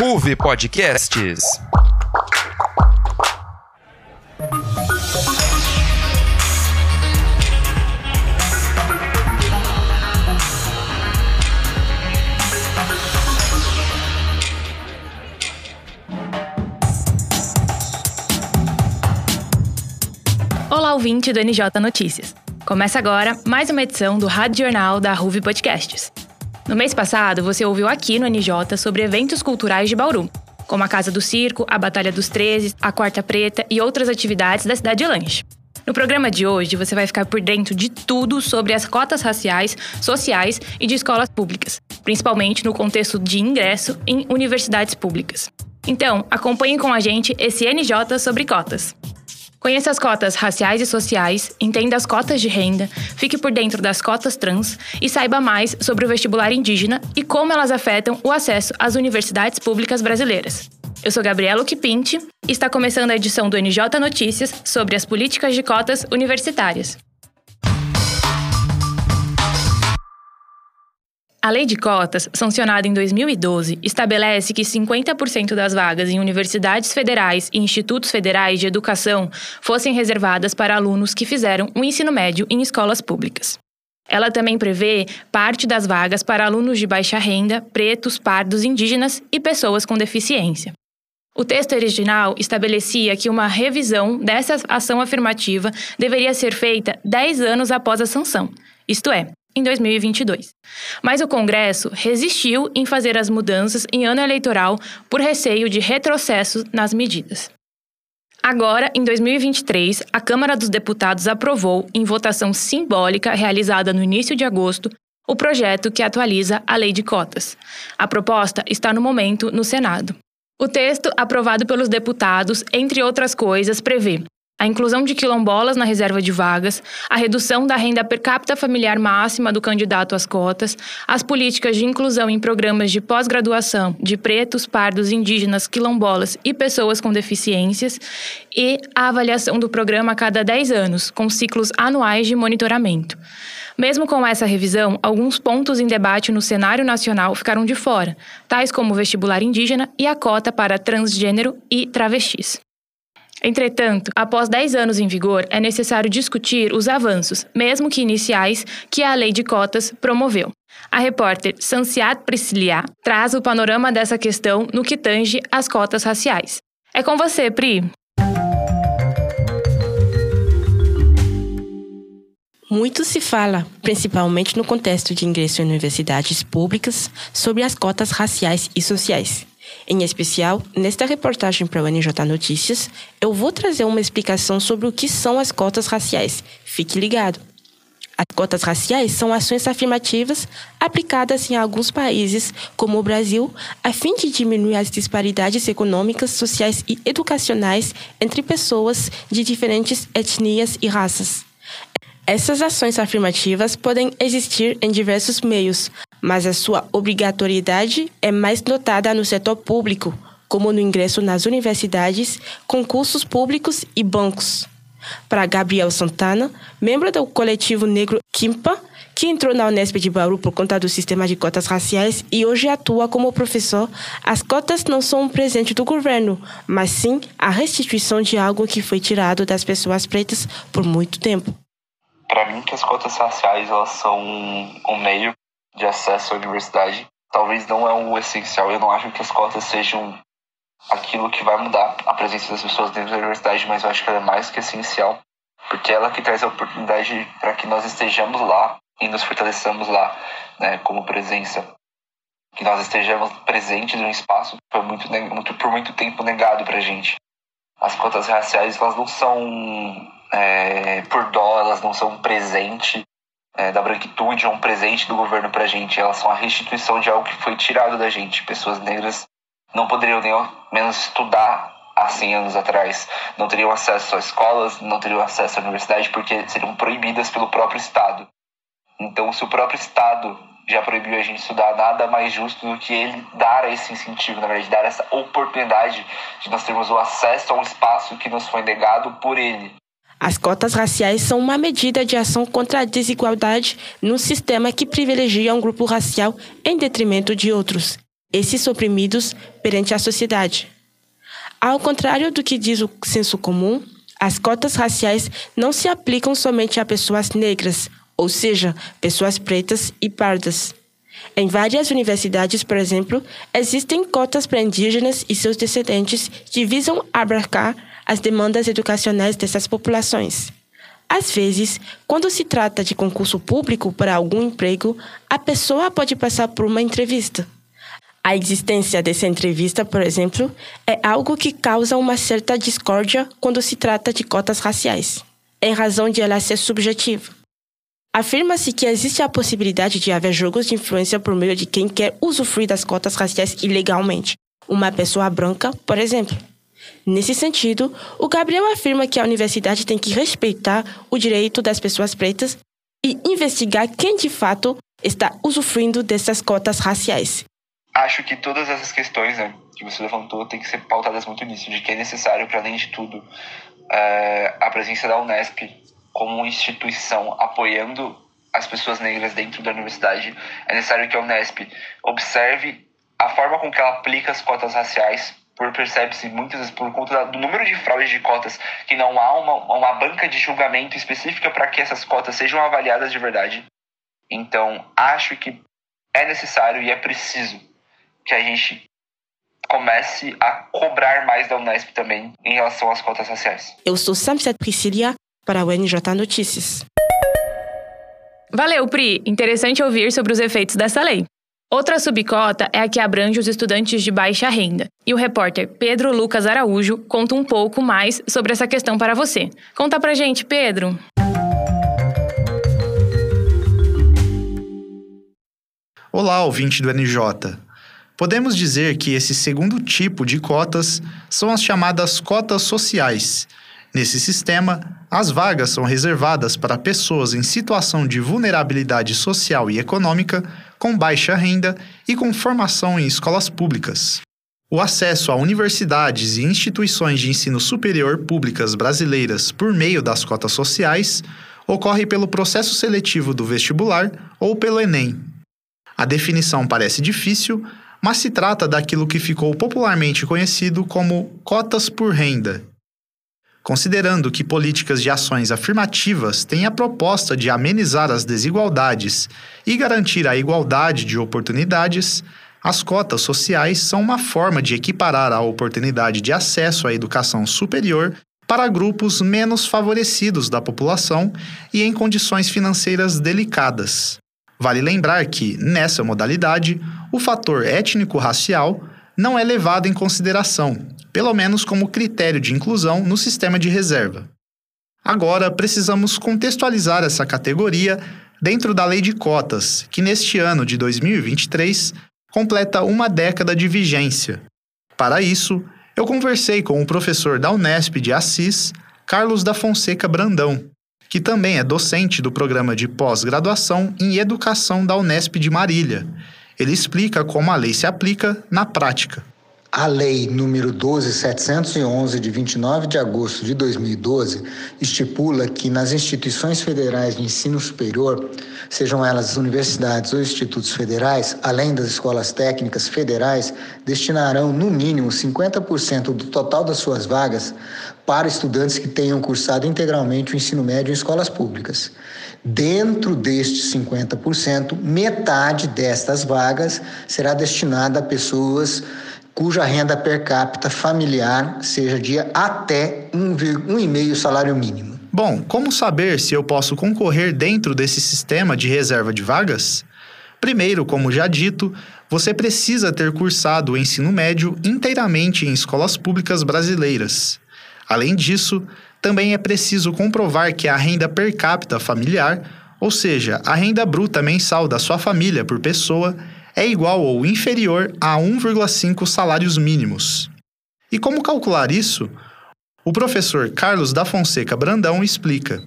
Ruve Podcasts. Olá, ouvinte do NJ Notícias. Começa agora mais uma edição do Rádio Jornal da Ruve Podcasts. No mês passado, você ouviu aqui no NJ sobre eventos culturais de Bauru, como a Casa do Circo, a Batalha dos Treze, a Quarta Preta e outras atividades da Cidade de Lanche. No programa de hoje, você vai ficar por dentro de tudo sobre as cotas raciais, sociais e de escolas públicas, principalmente no contexto de ingresso em universidades públicas. Então, acompanhe com a gente esse NJ sobre cotas. Conheça as cotas raciais e sociais, entenda as cotas de renda, fique por dentro das cotas trans e saiba mais sobre o vestibular indígena e como elas afetam o acesso às universidades públicas brasileiras. Eu sou Gabriela Kipinti e está começando a edição do NJ Notícias sobre as políticas de cotas universitárias. A Lei de Cotas, sancionada em 2012, estabelece que 50% das vagas em universidades federais e institutos federais de educação fossem reservadas para alunos que fizeram o ensino médio em escolas públicas. Ela também prevê parte das vagas para alunos de baixa renda, pretos, pardos, indígenas e pessoas com deficiência. O texto original estabelecia que uma revisão dessa ação afirmativa deveria ser feita 10 anos após a sanção, isto é, em 2022. Mas o Congresso resistiu em fazer as mudanças em ano eleitoral por receio de retrocessos nas medidas. Agora, em 2023, a Câmara dos Deputados aprovou, em votação simbólica realizada no início de agosto, o projeto que atualiza a Lei de Cotas. A proposta está no momento no Senado. O texto, aprovado pelos deputados, entre outras coisas, prevê a inclusão de quilombolas na reserva de vagas, a redução da renda per capita familiar máxima do candidato às cotas, as políticas de inclusão em programas de pós-graduação de pretos, pardos, indígenas, quilombolas e pessoas com deficiências e a avaliação do programa a cada 10 anos, com ciclos anuais de monitoramento. Mesmo com essa revisão, alguns pontos em debate no cenário nacional ficaram de fora, tais como o vestibular indígena e a cota para transgênero e travestis. Entretanto, após 10 anos em vigor, é necessário discutir os avanços, mesmo que iniciais, que a lei de cotas promoveu. A repórter Sanciat Priscilia traz o panorama dessa questão no que tange às cotas raciais. É com você, Pri. Muito se fala, principalmente no contexto de ingresso em universidades públicas, sobre as cotas raciais e sociais. Em especial, nesta reportagem para o NJ Notícias, eu vou trazer uma explicação sobre o que são as cotas raciais. Fique ligado! As cotas raciais são ações afirmativas aplicadas em alguns países, como o Brasil, a fim de diminuir as disparidades econômicas, sociais e educacionais entre pessoas de diferentes etnias e raças. Essas ações afirmativas podem existir em diversos meios, mas a sua obrigatoriedade é mais notada no setor público, como no ingresso nas universidades, concursos públicos e bancos. Para Gabriel Santana, membro do coletivo negro Kimpa, que entrou na Unesp de Bauru por conta do sistema de cotas raciais e hoje atua como professor, as cotas não são um presente do governo, mas sim a restituição de algo que foi tirado das pessoas pretas por muito tempo. Para mim, que as cotas raciais elas são um meio de acesso à universidade. Talvez não é o essencial. Eu não acho que as cotas sejam aquilo que vai mudar a presença das pessoas dentro da universidade, mas eu acho que ela é mais que essencial, porque é ela que traz a oportunidade para que nós estejamos lá e nos fortaleçamos lá, né, como presença. Que nós estejamos presentes num espaço que foi muito, muito, por muito tempo negado para gente. As cotas raciais, elas não são é, por dó, elas não são presente é, da branquitude ou um presente do governo para a gente, elas são a restituição de algo que foi tirado da gente. Pessoas negras não poderiam nem ao menos estudar há 100 anos atrás, não teriam acesso a escolas, não teriam acesso à universidade porque seriam proibidas pelo próprio Estado. Então, se o próprio Estado já proibiu a gente estudar, nada mais justo do que ele dar esse incentivo, na verdade, dar essa oportunidade de nós termos o acesso a um espaço que nos foi negado por ele. As cotas raciais são uma medida de ação contra a desigualdade num sistema que privilegia um grupo racial em detrimento de outros. esses oprimidos perante a sociedade. Ao contrário do que diz o senso comum, as cotas raciais não se aplicam somente a pessoas negras, ou seja, pessoas pretas e pardas. Em várias universidades, por exemplo, existem cotas para indígenas e seus descendentes que visam abarcar as demandas educacionais dessas populações. Às vezes, quando se trata de concurso público para algum emprego, a pessoa pode passar por uma entrevista. A existência dessa entrevista, por exemplo, é algo que causa uma certa discórdia quando se trata de cotas raciais, em razão de ela ser subjetiva. Afirma-se que existe a possibilidade de haver jogos de influência por meio de quem quer usufruir das cotas raciais ilegalmente, uma pessoa branca, por exemplo. Nesse sentido, o Gabriel afirma que a universidade tem que respeitar o direito das pessoas pretas e investigar quem de fato está usufruindo dessas cotas raciais. Acho que todas essas questões né, que você levantou têm que ser pautadas muito nisso, de que é necessário, para além de tudo, é, a presença da Unesp como instituição apoiando as pessoas negras dentro da universidade. É necessário que a Unesp observe a forma com que ela aplica as cotas raciais por percebe-se muitas vezes por conta do número de fraudes de cotas que não há uma, uma banca de julgamento específica para que essas cotas sejam avaliadas de verdade. Então, acho que é necessário e é preciso que a gente comece a cobrar mais da Unesp também em relação às cotas raciais. Eu sou Samset Priscilia para o NJ Notícias. Valeu, Pri. Interessante ouvir sobre os efeitos dessa lei. Outra subcota é a que abrange os estudantes de baixa renda. E o repórter Pedro Lucas Araújo conta um pouco mais sobre essa questão para você. Conta pra gente, Pedro. Olá, ouvinte do NJ. Podemos dizer que esse segundo tipo de cotas são as chamadas cotas sociais. Nesse sistema, as vagas são reservadas para pessoas em situação de vulnerabilidade social e econômica com baixa renda e com formação em escolas públicas. O acesso a universidades e instituições de ensino superior públicas brasileiras por meio das cotas sociais ocorre pelo processo seletivo do vestibular ou pelo Enem. A definição parece difícil, mas se trata daquilo que ficou popularmente conhecido como cotas por renda, Considerando que políticas de ações afirmativas têm a proposta de amenizar as desigualdades e garantir a igualdade de oportunidades, as cotas sociais são uma forma de equiparar a oportunidade de acesso à educação superior para grupos menos favorecidos da população e em condições financeiras delicadas. Vale lembrar que, nessa modalidade, o fator étnico-racial não é levado em consideração, pelo menos como critério de inclusão no sistema de reserva. Agora, precisamos contextualizar essa categoria dentro da Lei de Cotas, que neste ano de 2023 completa uma década de vigência. Para isso, eu conversei com o professor da Unesp de Assis, Carlos da Fonseca Brandão, que também é docente do programa de pós-graduação em Educação da Unesp de Marília. Ele explica como a lei se aplica na prática. A Lei número 12711 de 29 de agosto de 2012 estipula que nas instituições federais de ensino superior, sejam elas universidades ou institutos federais, além das escolas técnicas federais, destinarão no mínimo 50% do total das suas vagas para estudantes que tenham cursado integralmente o ensino médio em escolas públicas. Dentro destes 50%, metade destas vagas será destinada a pessoas cuja renda per capita familiar seja de até 1,5 salário mínimo. Bom, como saber se eu posso concorrer dentro desse sistema de reserva de vagas? Primeiro, como já dito, você precisa ter cursado o ensino médio inteiramente em escolas públicas brasileiras. Além disso, também é preciso comprovar que a renda per capita familiar, ou seja, a renda bruta mensal da sua família por pessoa, é igual ou inferior a 1,5 salários mínimos. E como calcular isso? O professor Carlos da Fonseca Brandão explica.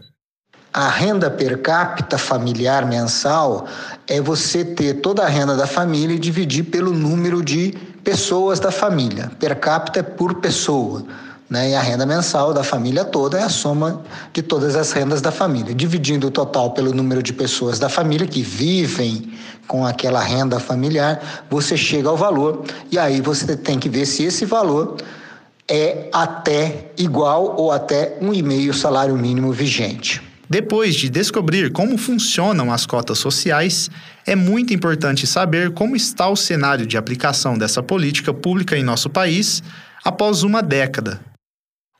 A renda per capita familiar mensal é você ter toda a renda da família e dividir pelo número de pessoas da família. Per capita é por pessoa. Né? E a renda mensal da família toda é a soma de todas as rendas da família. Dividindo o total pelo número de pessoas da família que vivem com aquela renda familiar, você chega ao valor e aí você tem que ver se esse valor é até igual ou até um e meio salário mínimo vigente. Depois de descobrir como funcionam as cotas sociais, é muito importante saber como está o cenário de aplicação dessa política pública em nosso país após uma década.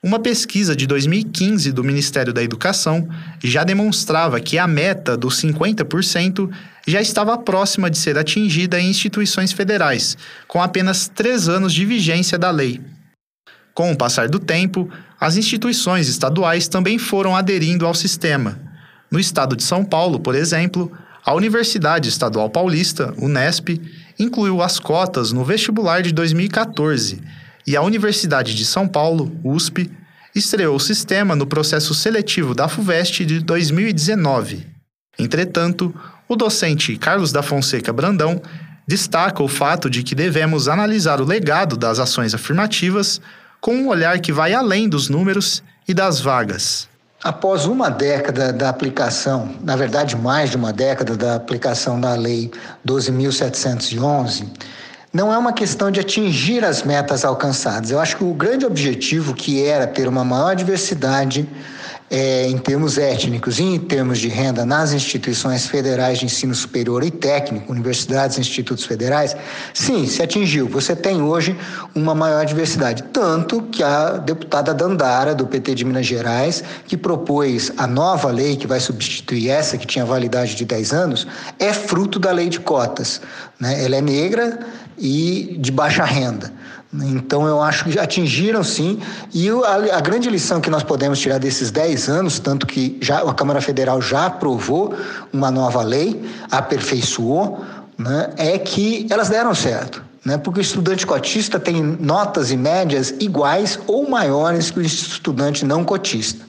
Uma pesquisa de 2015 do Ministério da Educação já demonstrava que a meta dos 50% já estava próxima de ser atingida em instituições federais, com apenas três anos de vigência da lei. Com o passar do tempo, as instituições estaduais também foram aderindo ao sistema. No estado de São Paulo, por exemplo, a Universidade Estadual Paulista, Unesp, incluiu as cotas no vestibular de 2014 e a Universidade de São Paulo, USP, estreou o sistema no processo seletivo da FUVEST de 2019. Entretanto, o docente Carlos da Fonseca Brandão destaca o fato de que devemos analisar o legado das ações afirmativas com um olhar que vai além dos números e das vagas. Após uma década da aplicação, na verdade mais de uma década da aplicação da Lei 12.711, não é uma questão de atingir as metas alcançadas. Eu acho que o grande objetivo, que era ter uma maior diversidade é, em termos étnicos e em termos de renda nas instituições federais de ensino superior e técnico, universidades e institutos federais, sim, se atingiu. Você tem hoje uma maior diversidade. Tanto que a deputada Dandara, do PT de Minas Gerais, que propôs a nova lei que vai substituir essa, que tinha validade de 10 anos, é fruto da lei de cotas. Né? Ela é negra e de baixa renda. Então, eu acho que atingiram sim. E a, grande lição que nós podemos tirar desses 10 anos, tanto que já, a Câmara Federal já aprovou uma nova lei, aperfeiçoou, né, é que elas deram certo. Né, porque o estudante cotista tem notas e médias iguais ou maiores que o estudante não cotista.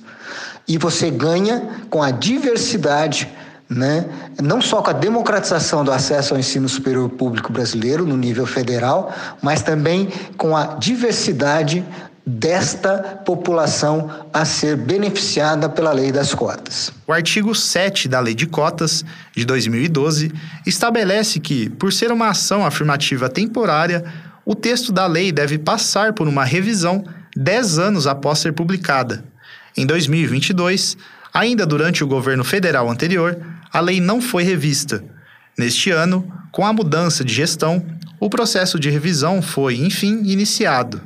E você ganha com a diversidade né? não só com a democratização do acesso ao ensino superior público brasileiro no nível federal, mas também com a diversidade desta população a ser beneficiada pela lei das cotas. O artigo 7 da Lei de Cotas, de 2012, estabelece que, por ser uma ação afirmativa temporária, o texto da lei deve passar por uma revisão 10 anos após ser publicada. Em 2022, ainda durante o governo federal anterior, a lei não foi revista. Neste ano, com a mudança de gestão, o processo de revisão foi, enfim, iniciado.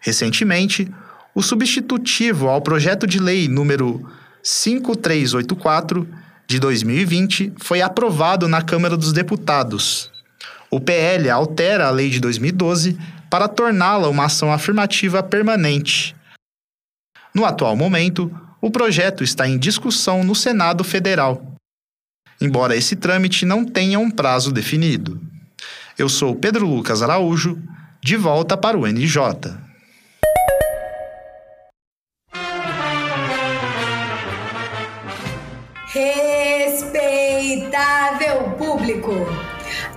Recentemente, o substitutivo ao projeto de lei número 5384 de 2020 foi aprovado na Câmara dos Deputados. O PL altera a lei de 2012 para torná-la uma ação afirmativa permanente. No atual momento, o projeto está em discussão no Senado Federal embora esse trâmite não tenha um prazo definido. Eu sou Pedro Lucas Araújo, de volta para o NJ. Respeitável público!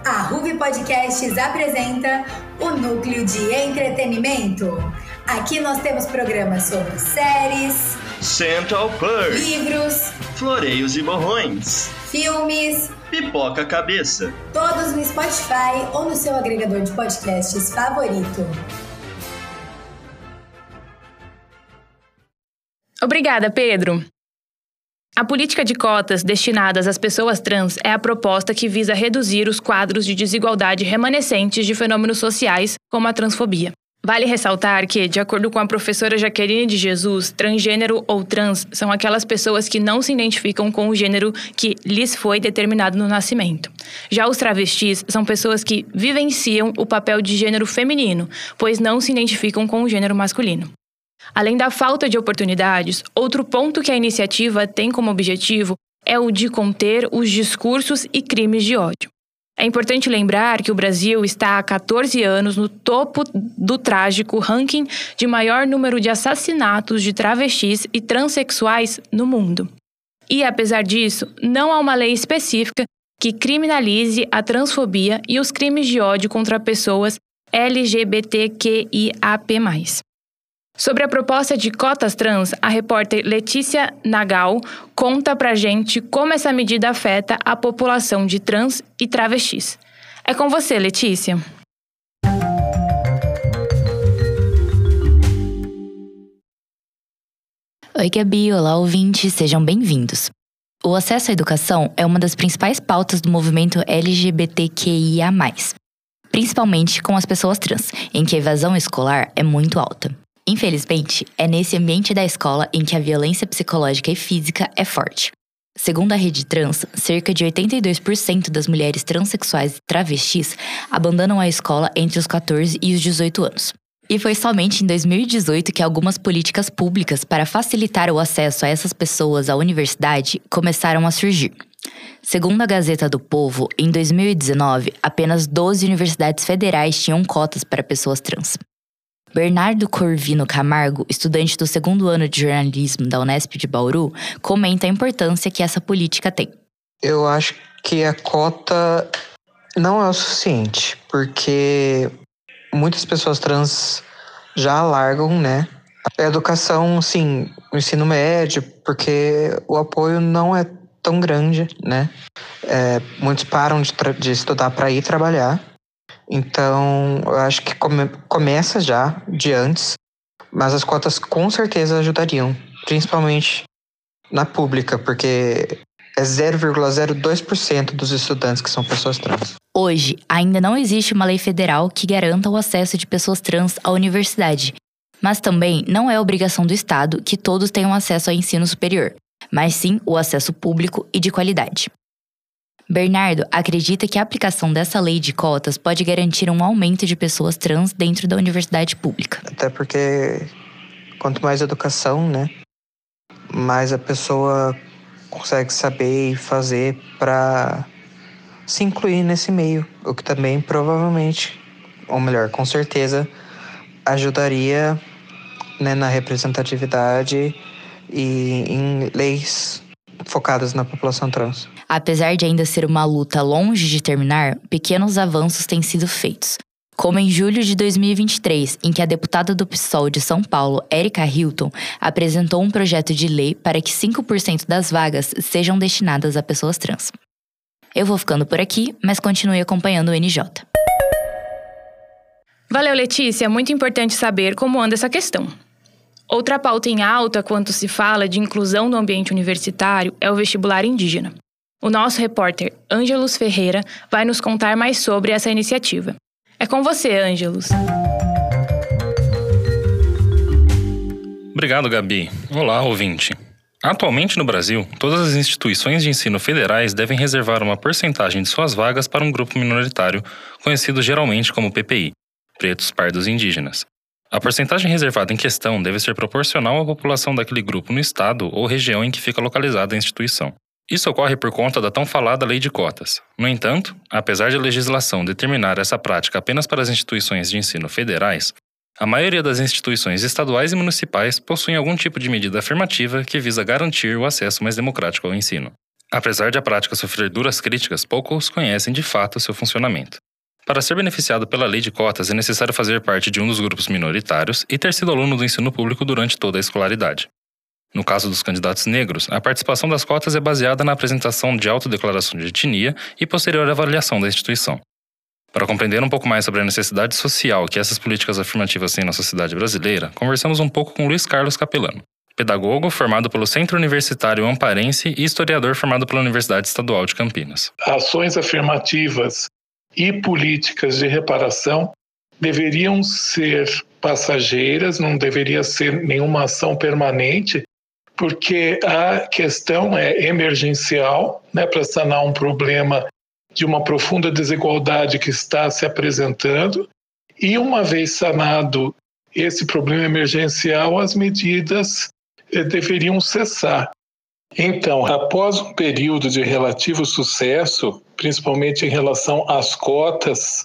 A Ruby Podcasts apresenta o Núcleo de Entretenimento. Aqui nós temos programas sobre séries, Central Perk, livros, floreios e borrões, filmes, pipoca cabeça. Todos no Spotify ou no seu agregador de podcasts favorito. Obrigada, Pedro. A política de cotas destinadas às pessoas trans é a proposta que visa reduzir os quadros de desigualdade remanescentes de fenômenos sociais, como a transfobia. Vale ressaltar que, de acordo com a professora Jaqueline de Jesus, transgênero ou trans são aquelas pessoas que não se identificam com o gênero que lhes foi determinado no nascimento. Já os travestis são pessoas que vivenciam o papel de gênero feminino, pois não se identificam com o gênero masculino. Além da falta de oportunidades, outro ponto que a iniciativa tem como objetivo é o de conter os discursos e crimes de ódio. É importante lembrar que o Brasil está há 14 anos no topo do trágico ranking de maior número de assassinatos de travestis e transexuais no mundo. E, apesar disso, não há uma lei específica que criminalize a transfobia e os crimes de ódio contra pessoas LGBTQIAP+. Sobre a proposta de cotas trans, a repórter Letícia Nagal conta pra gente como essa medida afeta a população de trans e travestis. É com você, Letícia. Oi, Gabi, olá ouvintes, sejam bem-vindos. O acesso à educação é uma das principais pautas do movimento LGBTQIA, principalmente com as pessoas trans, em que a evasão escolar é muito alta. Infelizmente, é nesse ambiente da escola em que a violência psicológica e física é forte. Segundo a rede trans, cerca de 82% das mulheres transexuais e travestis abandonam a escola entre os 14 e os 18 anos. E foi somente em 2018 que algumas políticas públicas para facilitar o acesso a essas pessoas à universidade começaram a surgir. Segundo a Gazeta do Povo, em 2019, apenas 12 universidades federais tinham cotas para pessoas trans. Bernardo Corvino Camargo, estudante do segundo ano de jornalismo da Unesp de Bauru, comenta a importância que essa política tem. Eu acho que a cota não é o suficiente, porque muitas pessoas trans já largam, né? A educação, sim, o ensino médio, porque o apoio não é tão grande, né? É, muitos param de, de estudar para ir trabalhar. Então, eu acho que come, começa já de antes, mas as cotas com certeza ajudariam, principalmente na pública, porque é 0,02% dos estudantes que são pessoas trans. Hoje, ainda não existe uma lei federal que garanta o acesso de pessoas trans à universidade, mas também não é obrigação do Estado que todos tenham acesso ao ensino superior, mas sim o acesso público e de qualidade. Bernardo acredita que a aplicação dessa lei de cotas pode garantir um aumento de pessoas trans dentro da universidade pública. Até porque quanto mais educação, né, mais a pessoa consegue saber e fazer para se incluir nesse meio, o que também provavelmente, ou melhor, com certeza, ajudaria né, na representatividade e em leis focadas na população trans. Apesar de ainda ser uma luta longe de terminar, pequenos avanços têm sido feitos. Como em julho de 2023, em que a deputada do PSOL de São Paulo, Erika Hilton, apresentou um projeto de lei para que 5% das vagas sejam destinadas a pessoas trans. Eu vou ficando por aqui, mas continue acompanhando o NJ. Valeu, Letícia. Muito importante saber como anda essa questão. Outra pauta em alta quando se fala de inclusão no ambiente universitário é o vestibular indígena. O nosso repórter Ângelos Ferreira vai nos contar mais sobre essa iniciativa. É com você, Ângelos. Obrigado, Gabi. Olá, ouvinte. Atualmente no Brasil, todas as instituições de ensino federais devem reservar uma porcentagem de suas vagas para um grupo minoritário, conhecido geralmente como PPI, pretos, pardos e indígenas. A porcentagem reservada em questão deve ser proporcional à população daquele grupo no estado ou região em que fica localizada a instituição. Isso ocorre por conta da tão falada lei de cotas. No entanto, apesar de a legislação determinar essa prática apenas para as instituições de ensino federais, a maioria das instituições estaduais e municipais possuem algum tipo de medida afirmativa que visa garantir o acesso mais democrático ao ensino. Apesar de a prática sofrer duras críticas, poucos conhecem de fato seu funcionamento. Para ser beneficiado pela lei de cotas, é necessário fazer parte de um dos grupos minoritários e ter sido aluno do ensino público durante toda a escolaridade. No caso dos candidatos negros, a participação das cotas é baseada na apresentação de autodeclaração de etnia e posterior avaliação da instituição. Para compreender um pouco mais sobre a necessidade social que essas políticas afirmativas têm na sociedade brasileira, conversamos um pouco com Luiz Carlos Capelano, pedagogo formado pelo Centro Universitário Amparense e historiador formado pela Universidade Estadual de Campinas. Ações afirmativas e políticas de reparação deveriam ser passageiras, não deveria ser nenhuma ação permanente, porque a questão é emergencial, né, para sanar um problema de uma profunda desigualdade que está se apresentando. E uma vez sanado esse problema emergencial, as medidas eh, deveriam cessar. Então, após um período de relativo sucesso, principalmente em relação às cotas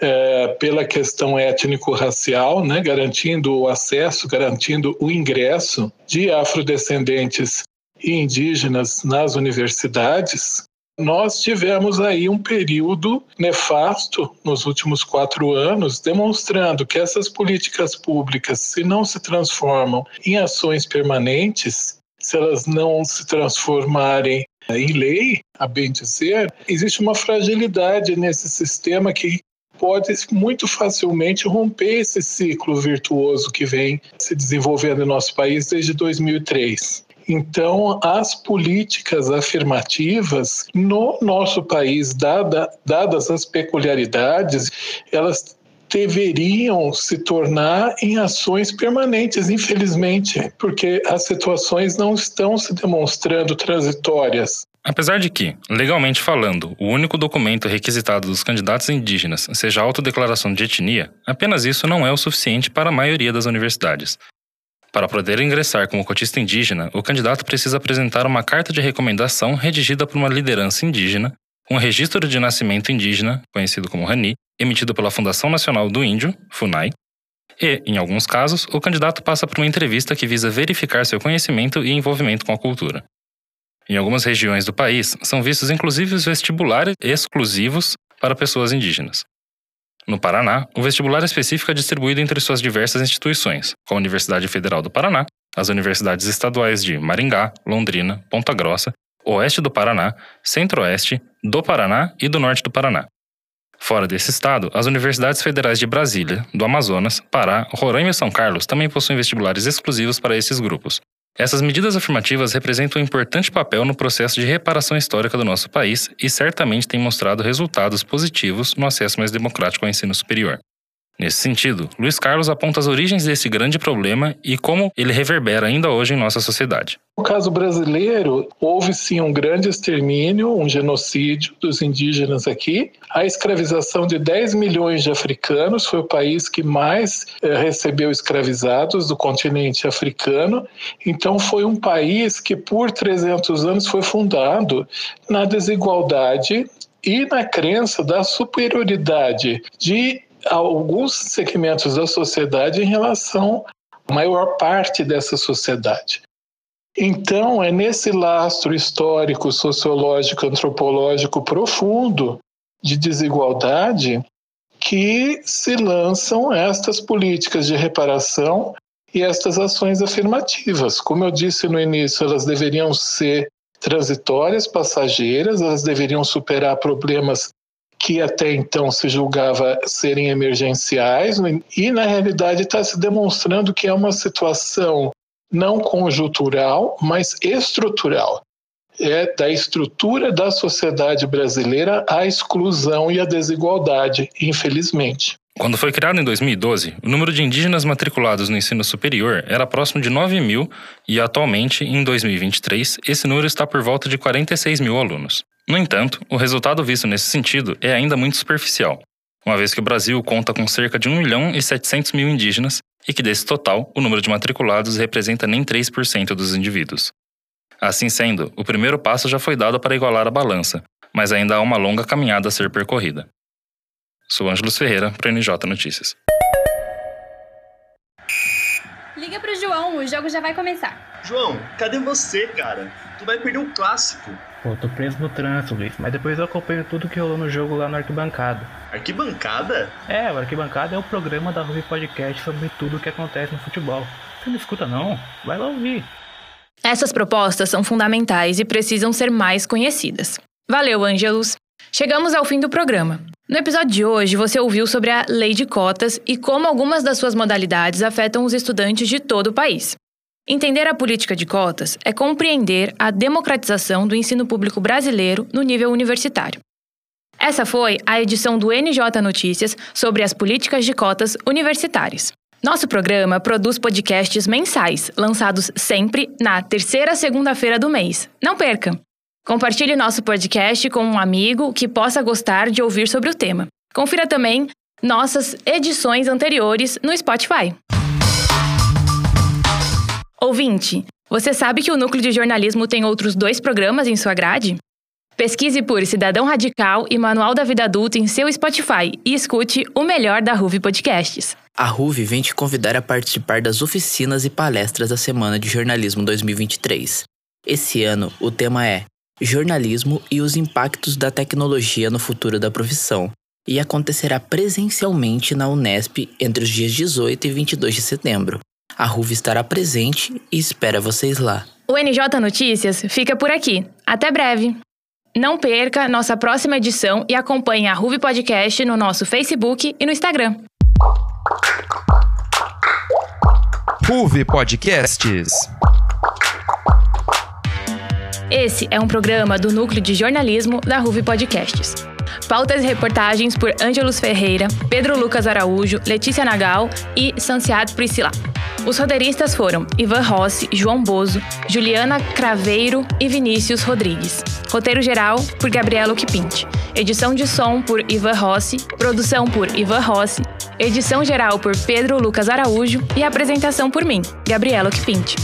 eh, pela questão étnico-racial, né, garantindo o acesso, garantindo o ingresso de afrodescendentes e indígenas nas universidades, nós tivemos aí um período nefasto nos últimos quatro anos, demonstrando que essas políticas públicas, se não se transformam em ações permanentes, se elas não se transformarem em lei, a bem dizer, existe uma fragilidade nesse sistema que pode muito facilmente romper esse ciclo virtuoso que vem se desenvolvendo em nosso país desde 2003. Então, as políticas afirmativas no nosso país, dada, dadas as peculiaridades, elas deveriam se tornar em ações permanentes, infelizmente, porque as situações não estão se demonstrando transitórias. Apesar de que, legalmente falando, o único documento requisitado dos candidatos indígenas seja a autodeclaração de etnia, apenas isso não é o suficiente para a maioria das universidades. Para poder ingressar como cotista indígena, o candidato precisa apresentar uma carta de recomendação redigida por uma liderança indígena, um registro de nascimento indígena, conhecido como RANI, emitido pela Fundação Nacional do Índio, FUNAI, e, em alguns casos, o candidato passa por uma entrevista que visa verificar seu conhecimento e envolvimento com a cultura. Em algumas regiões do país, são vistos inclusive os vestibulares exclusivos para pessoas indígenas. No Paraná, o vestibular específico é distribuído entre suas diversas instituições, como a Universidade Federal do Paraná, as universidades estaduais de Maringá, Londrina, Ponta Grossa, Oeste do Paraná, Centro-Oeste, do Paraná e do Norte do Paraná. Fora desse estado, as universidades federais de Brasília, do Amazonas, Pará, Roraima e São Carlos também possuem vestibulares exclusivos para esses grupos, essas medidas afirmativas representam um importante papel no processo de reparação histórica do nosso país e certamente têm mostrado resultados positivos no acesso mais democrático ao ensino superior. Nesse sentido, Luiz Carlos aponta as origens desse grande problema e como ele reverbera ainda hoje em nossa sociedade. No caso brasileiro, houve sim um grande extermínio, um genocídio dos indígenas aqui. A escravização de 10 milhões de africanos foi o país que mais eh, recebeu escravizados do continente africano. Então, foi um país que, por 300 anos, foi fundado na desigualdade e na crença da superioridade de alguns segmentos da sociedade em relação à maior parte dessa sociedade. Então, é nesse lastro histórico, sociológico, antropológico profundo de desigualdade que se lançam estas políticas de reparação e estas ações afirmativas. Como eu disse no início, elas deveriam ser transitórias, passageiras, elas deveriam superar problemas que até então se julgava serem emergenciais, e na realidade está se demonstrando que é uma situação não conjuntural, mas estrutural. É da estrutura da sociedade brasileira a exclusão e a desigualdade, infelizmente. Quando foi criado em 2012, o número de indígenas matriculados no ensino superior era próximo de 9 mil e, atualmente, em 2023, esse número está por volta de 46 mil alunos. No entanto, o resultado visto nesse sentido é ainda muito superficial, uma vez que o Brasil conta com cerca de 1 milhão e 700 mil indígenas e que desse total, o número de matriculados representa nem 3% dos indivíduos. Assim sendo, o primeiro passo já foi dado para igualar a balança, mas ainda há uma longa caminhada a ser percorrida. Sou Ângelos Ferreira, para NJ Notícias. Liga pro João, o jogo já vai começar. João, cadê você, cara? Tu vai perder o clássico. Pô, tô preso no trânsito, Luiz, mas depois eu acompanho tudo que rolou no jogo lá no Arquibancada. Arquibancada? É, o Arquibancada é o programa da Ruby Podcast sobre tudo o que acontece no futebol. Você não escuta não? Vai lá ouvir. Essas propostas são fundamentais e precisam ser mais conhecidas. Valeu, Ângelos! Chegamos ao fim do programa. No episódio de hoje, você ouviu sobre a Lei de Cotas e como algumas das suas modalidades afetam os estudantes de todo o país. Entender a política de cotas é compreender a democratização do ensino público brasileiro no nível universitário. Essa foi a edição do NJ Notícias sobre as políticas de cotas universitárias. Nosso programa produz podcasts mensais, lançados sempre na terceira segunda-feira do mês. Não perca! Compartilhe nosso podcast com um amigo que possa gostar de ouvir sobre o tema. Confira também nossas edições anteriores no Spotify. Ouvinte, você sabe que o Núcleo de Jornalismo tem outros dois programas em sua grade? Pesquise por Cidadão Radical e Manual da Vida Adulta em seu Spotify e escute o melhor da Ruve Podcasts. A Ruve vem te convidar a participar das oficinas e palestras da Semana de Jornalismo 2023. Esse ano, o tema é jornalismo e os impactos da tecnologia no futuro da profissão, e acontecerá presencialmente na Unesp entre os dias 18 e 22 de setembro. A RUV estará presente e espera vocês lá. O NJ Notícias fica por aqui. Até breve! Não perca nossa próxima edição e acompanhe a RUV Podcast no nosso Facebook e no Instagram. RUV Podcasts. Esse é um programa do Núcleo de Jornalismo da RUV Podcasts. Pautas e reportagens por Ângelos Ferreira, Pedro Lucas Araújo, Letícia Nagal e Sanciat Priscila. Os roteiristas foram Ivan Rossi, João Bozo, Juliana Craveiro e Vinícius Rodrigues. Roteiro geral por Gabriela Okpint. Edição de som por Ivan Rossi, produção por Ivan Rossi, edição geral por Pedro Lucas Araújo e apresentação por mim, Gabriela Okpint.